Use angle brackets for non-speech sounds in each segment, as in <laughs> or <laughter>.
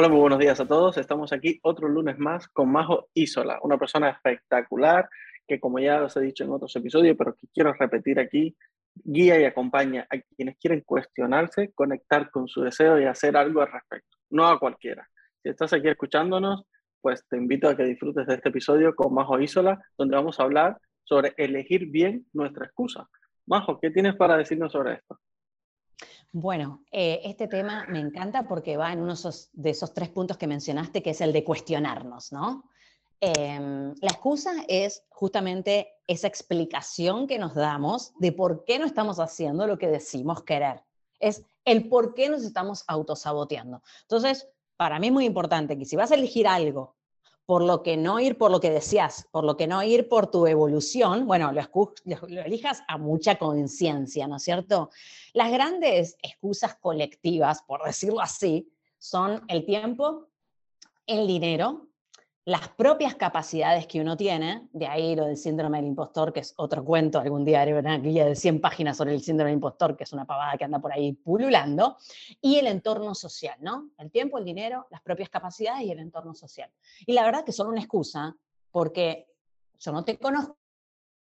Hola, muy buenos días a todos. Estamos aquí otro lunes más con Majo Isola, una persona espectacular que, como ya os he dicho en otros episodios, pero que quiero repetir aquí, guía y acompaña a quienes quieren cuestionarse, conectar con su deseo y hacer algo al respecto, no a cualquiera. Si estás aquí escuchándonos, pues te invito a que disfrutes de este episodio con Majo Isola, donde vamos a hablar sobre elegir bien nuestra excusa. Majo, ¿qué tienes para decirnos sobre esto? Bueno, eh, este tema me encanta porque va en uno de esos tres puntos que mencionaste, que es el de cuestionarnos, ¿no? Em, la excusa es justamente esa explicación que nos damos de por qué no estamos haciendo lo que decimos querer. Es el por qué nos estamos autosaboteando. Entonces, para mí es muy importante que si vas a elegir algo por lo que no ir por lo que decías, por lo que no ir por tu evolución, bueno, lo, lo elijas a mucha conciencia, ¿no es cierto? Las grandes excusas colectivas, por decirlo así, son el tiempo, el dinero, las propias capacidades que uno tiene, de ahí lo del síndrome del impostor, que es otro cuento, algún día haré una guía de 100 páginas sobre el síndrome del impostor, que es una pavada que anda por ahí pululando, y el entorno social, ¿no? El tiempo, el dinero, las propias capacidades y el entorno social. Y la verdad que son una excusa, porque yo no te conozco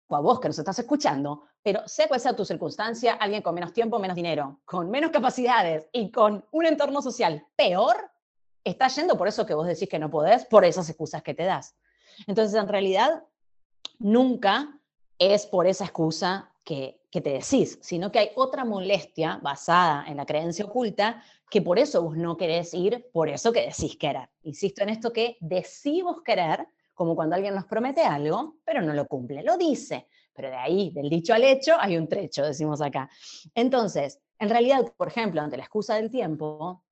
a vos que nos estás escuchando, pero sea cual sea tu circunstancia, alguien con menos tiempo, menos dinero, con menos capacidades y con un entorno social peor, está yendo por eso que vos decís que no podés, por esas excusas que te das. Entonces, en realidad, nunca es por esa excusa que, que, te decís, sino que hay otra molestia basada en la creencia oculta que por eso vos no querés ir, por eso que decís querer. Insisto en esto que decimos querer, como cuando alguien nos promete algo, pero no lo cumple, lo dice, pero de ahí, del dicho al hecho, hay un trecho, decimos acá. Entonces, en realidad, por ejemplo, ante la excusa del tiempo,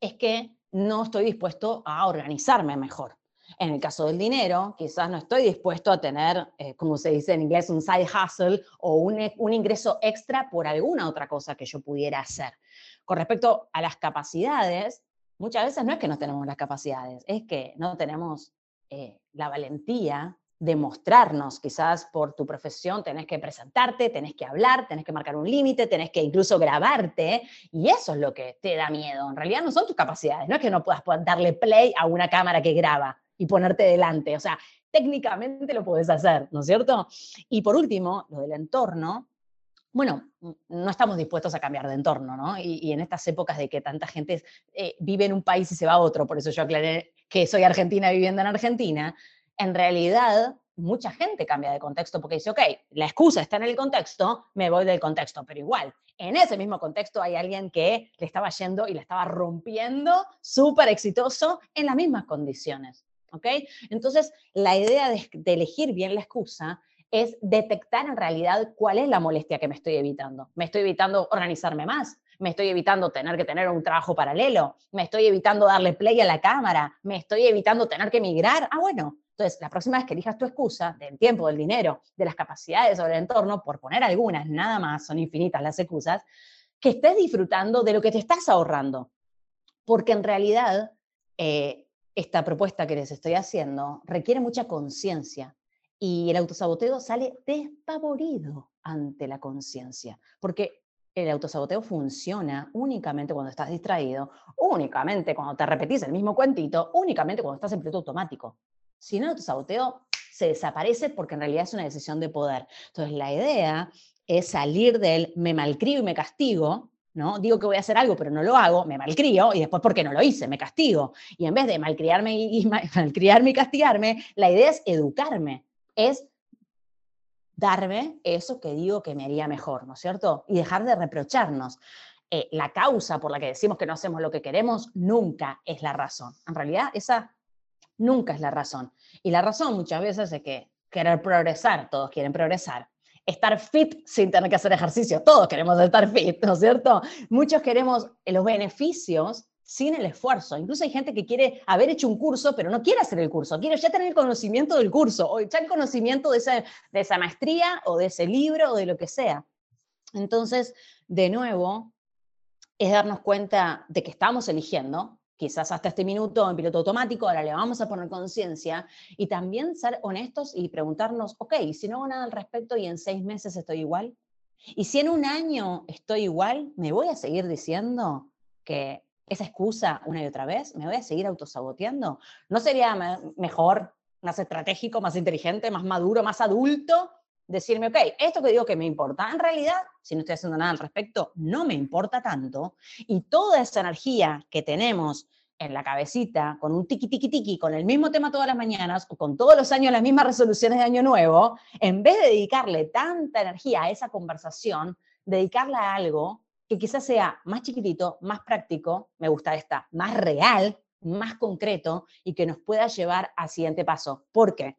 es que no estoy dispuesto a organizarme mejor. En el caso del dinero, quizás no estoy dispuesto a tener, eh, como se dice en inglés, un side hustle o un, un, ingreso extra por alguna otra cosa que yo pudiera hacer. Con respecto a las capacidades, muchas veces no es que no tenemos las capacidades, es que no tenemos eh, la valentía demostrarnos, quizás por tu profesión tenés que presentarte, tenés que hablar, tenés que marcar un límite, tenés que incluso grabarte, y eso es lo que te da miedo. En realidad no son tus capacidades, no es que no puedas darle play a una cámara que graba y ponerte delante, o sea, técnicamente lo puedes hacer, ¿no es cierto? Y por último, lo del entorno, bueno, no estamos dispuestos a cambiar de entorno, ¿no? Y, en estas épocas de que tanta gente eh, vive en un país y se va a otro, por eso yo aclaré que soy argentina viviendo en Argentina, en realidad mucha gente cambia de contexto porque dice, ok, la excusa está en el contexto, me voy del contexto, pero igual, en ese mismo contexto hay alguien que le estaba yendo y le estaba rompiendo súper exitoso en las mismas condiciones. ¿Ok? Entonces, la idea de, de elegir bien la excusa es detectar en realidad cuál es la molestia que me estoy evitando. ¿Me estoy evitando organizarme más? me estoy evitando tener que tener un trabajo paralelo, me estoy evitando darle play a la cámara, me estoy evitando tener que migrar. Ah, bueno, entonces, la próxima vez que elijas tu excusa del tiempo, del dinero, de las capacidades sobre el entorno, por poner algunas, nada más, son infinitas las excusas, que estés disfrutando de lo que te estás ahorrando. Porque en realidad, eh, esta propuesta que les estoy haciendo requiere mucha conciencia y el autosaboteo sale despavorido ante la conciencia, porque el autosaboteo funciona únicamente cuando estás distraído, únicamente cuando te repetís el mismo cuentito, únicamente cuando estás en piloto automático. Si no, tu saboteo se desaparece porque en realidad es una decisión de poder. Entonces, la idea es salir del me malcrio y me castigo, ¿no? Digo que voy a hacer algo, pero no lo hago, me malcrio y después porque no lo hice, me castigo. Y en vez de malcriarme y, <laughs> malcriarme y castigarme, la idea es educarme, es darme eso que digo que me haría mejor, ¿no es cierto? Y dejar de reprocharnos. Eh, la causa por la que decimos que no hacemos lo que queremos nunca es la razón. En realidad, esa nunca es la razón. Y la razón muchas veces es que querer progresar, todos quieren progresar. Estar fit sin tener que hacer ejercicio, todos queremos estar fit, ¿no es cierto? Muchos queremos los beneficios sin el esfuerzo. Incluso hay gente que quiere haber hecho un curso, pero no quiere hacer el curso, quiere ya tener el conocimiento del curso, o ya el conocimiento de esa, de esa maestría, o de ese libro, o de lo que sea. Entonces, de nuevo, es darnos cuenta de que estamos eligiendo, quizás hasta este minuto en piloto automático, ahora le vamos a poner conciencia, y también ser honestos y preguntarnos, ok, si no hago nada al respecto y en seis meses estoy igual, y si en un año estoy igual, ¿me voy a seguir diciendo que esa excusa una y otra vez? ¿Me voy a seguir autosaboteando? ¿No sería mejor, más estratégico, más inteligente, más maduro, más adulto? Decirme, ok, esto que digo que me importa, en realidad, si no estoy haciendo nada al respecto, no me importa tanto. Y toda esa energía que tenemos en la cabecita, con un tiki tiki tiki, con el mismo tema todas las mañanas, o con todos los años las mismas resoluciones de año nuevo, en vez de dedicarle tanta energía a esa conversación, dedicarla a algo que quizás sea más chiquitito, más práctico, me gusta esta, más real, más concreto y que nos pueda llevar al siguiente paso. ¿Por qué?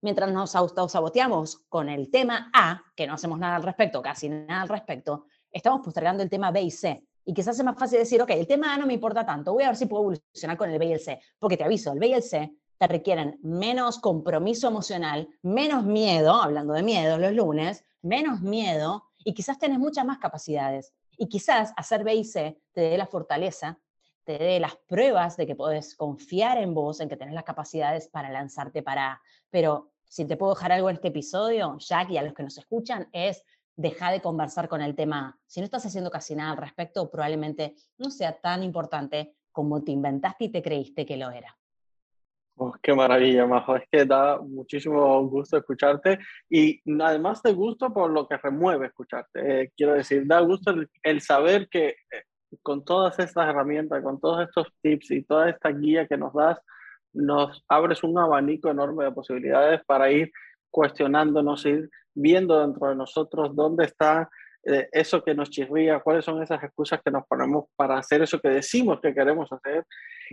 Mientras nos autosaboteamos con el tema A, que no hacemos nada al respecto, casi nada al respecto, estamos postergando el tema B y C. Y quizás es más fácil decir, ok, el tema A no me importa tanto, voy a ver si puedo evolucionar con el B y el C. Porque te aviso, el B y el C te requieren menos compromiso emocional, menos miedo, hablando de miedo los lunes, menos miedo y quizás tenés muchas más capacidades. Y quizás hacer B y C te dé la fortaleza, te dé las pruebas de que puedes confiar en vos, en que tenés las capacidades para lanzarte para... Pero si te puedo dejar algo en este episodio, Jack, y a los que nos escuchan, es deja de conversar con el tema. Si no estás haciendo casi nada al respecto, probablemente no sea tan importante como te inventaste y te creíste que lo era. Oh, qué maravilla, Majo. Es que da muchísimo gusto escucharte y además de gusto por lo que remueve escucharte. Eh, quiero decir, da gusto el, saber que eh, con todas estas herramientas, con todos estos tips y toda esta guía que nos das, nos abres un abanico enorme de posibilidades para ir cuestionándonos, ir viendo dentro de nosotros dónde está eh, eso que nos chirría, cuáles son esas excusas que nos ponemos para hacer eso que decimos que queremos hacer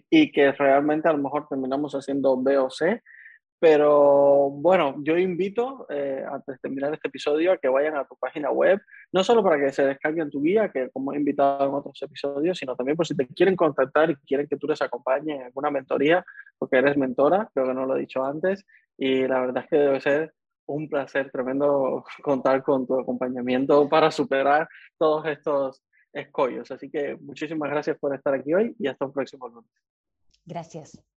y que realmente a lo mejor terminamos haciendo B o C. Pero bueno, yo invito, eh, antes de terminar este episodio, a que vayan a tu página web, no solo para que se descarguen tu guía, que como he invitado en otros episodios, sino también por si te quieren contactar y quieren que tú les acompañes en alguna mentoría, porque eres mentora, creo que no lo he dicho antes, y la verdad es que debe ser un placer tremendo <laughs> contar con tu acompañamiento para superar todos estos escollos. Así que muchísimas gracias por estar aquí hoy y hasta un próximo lunes. Gracias.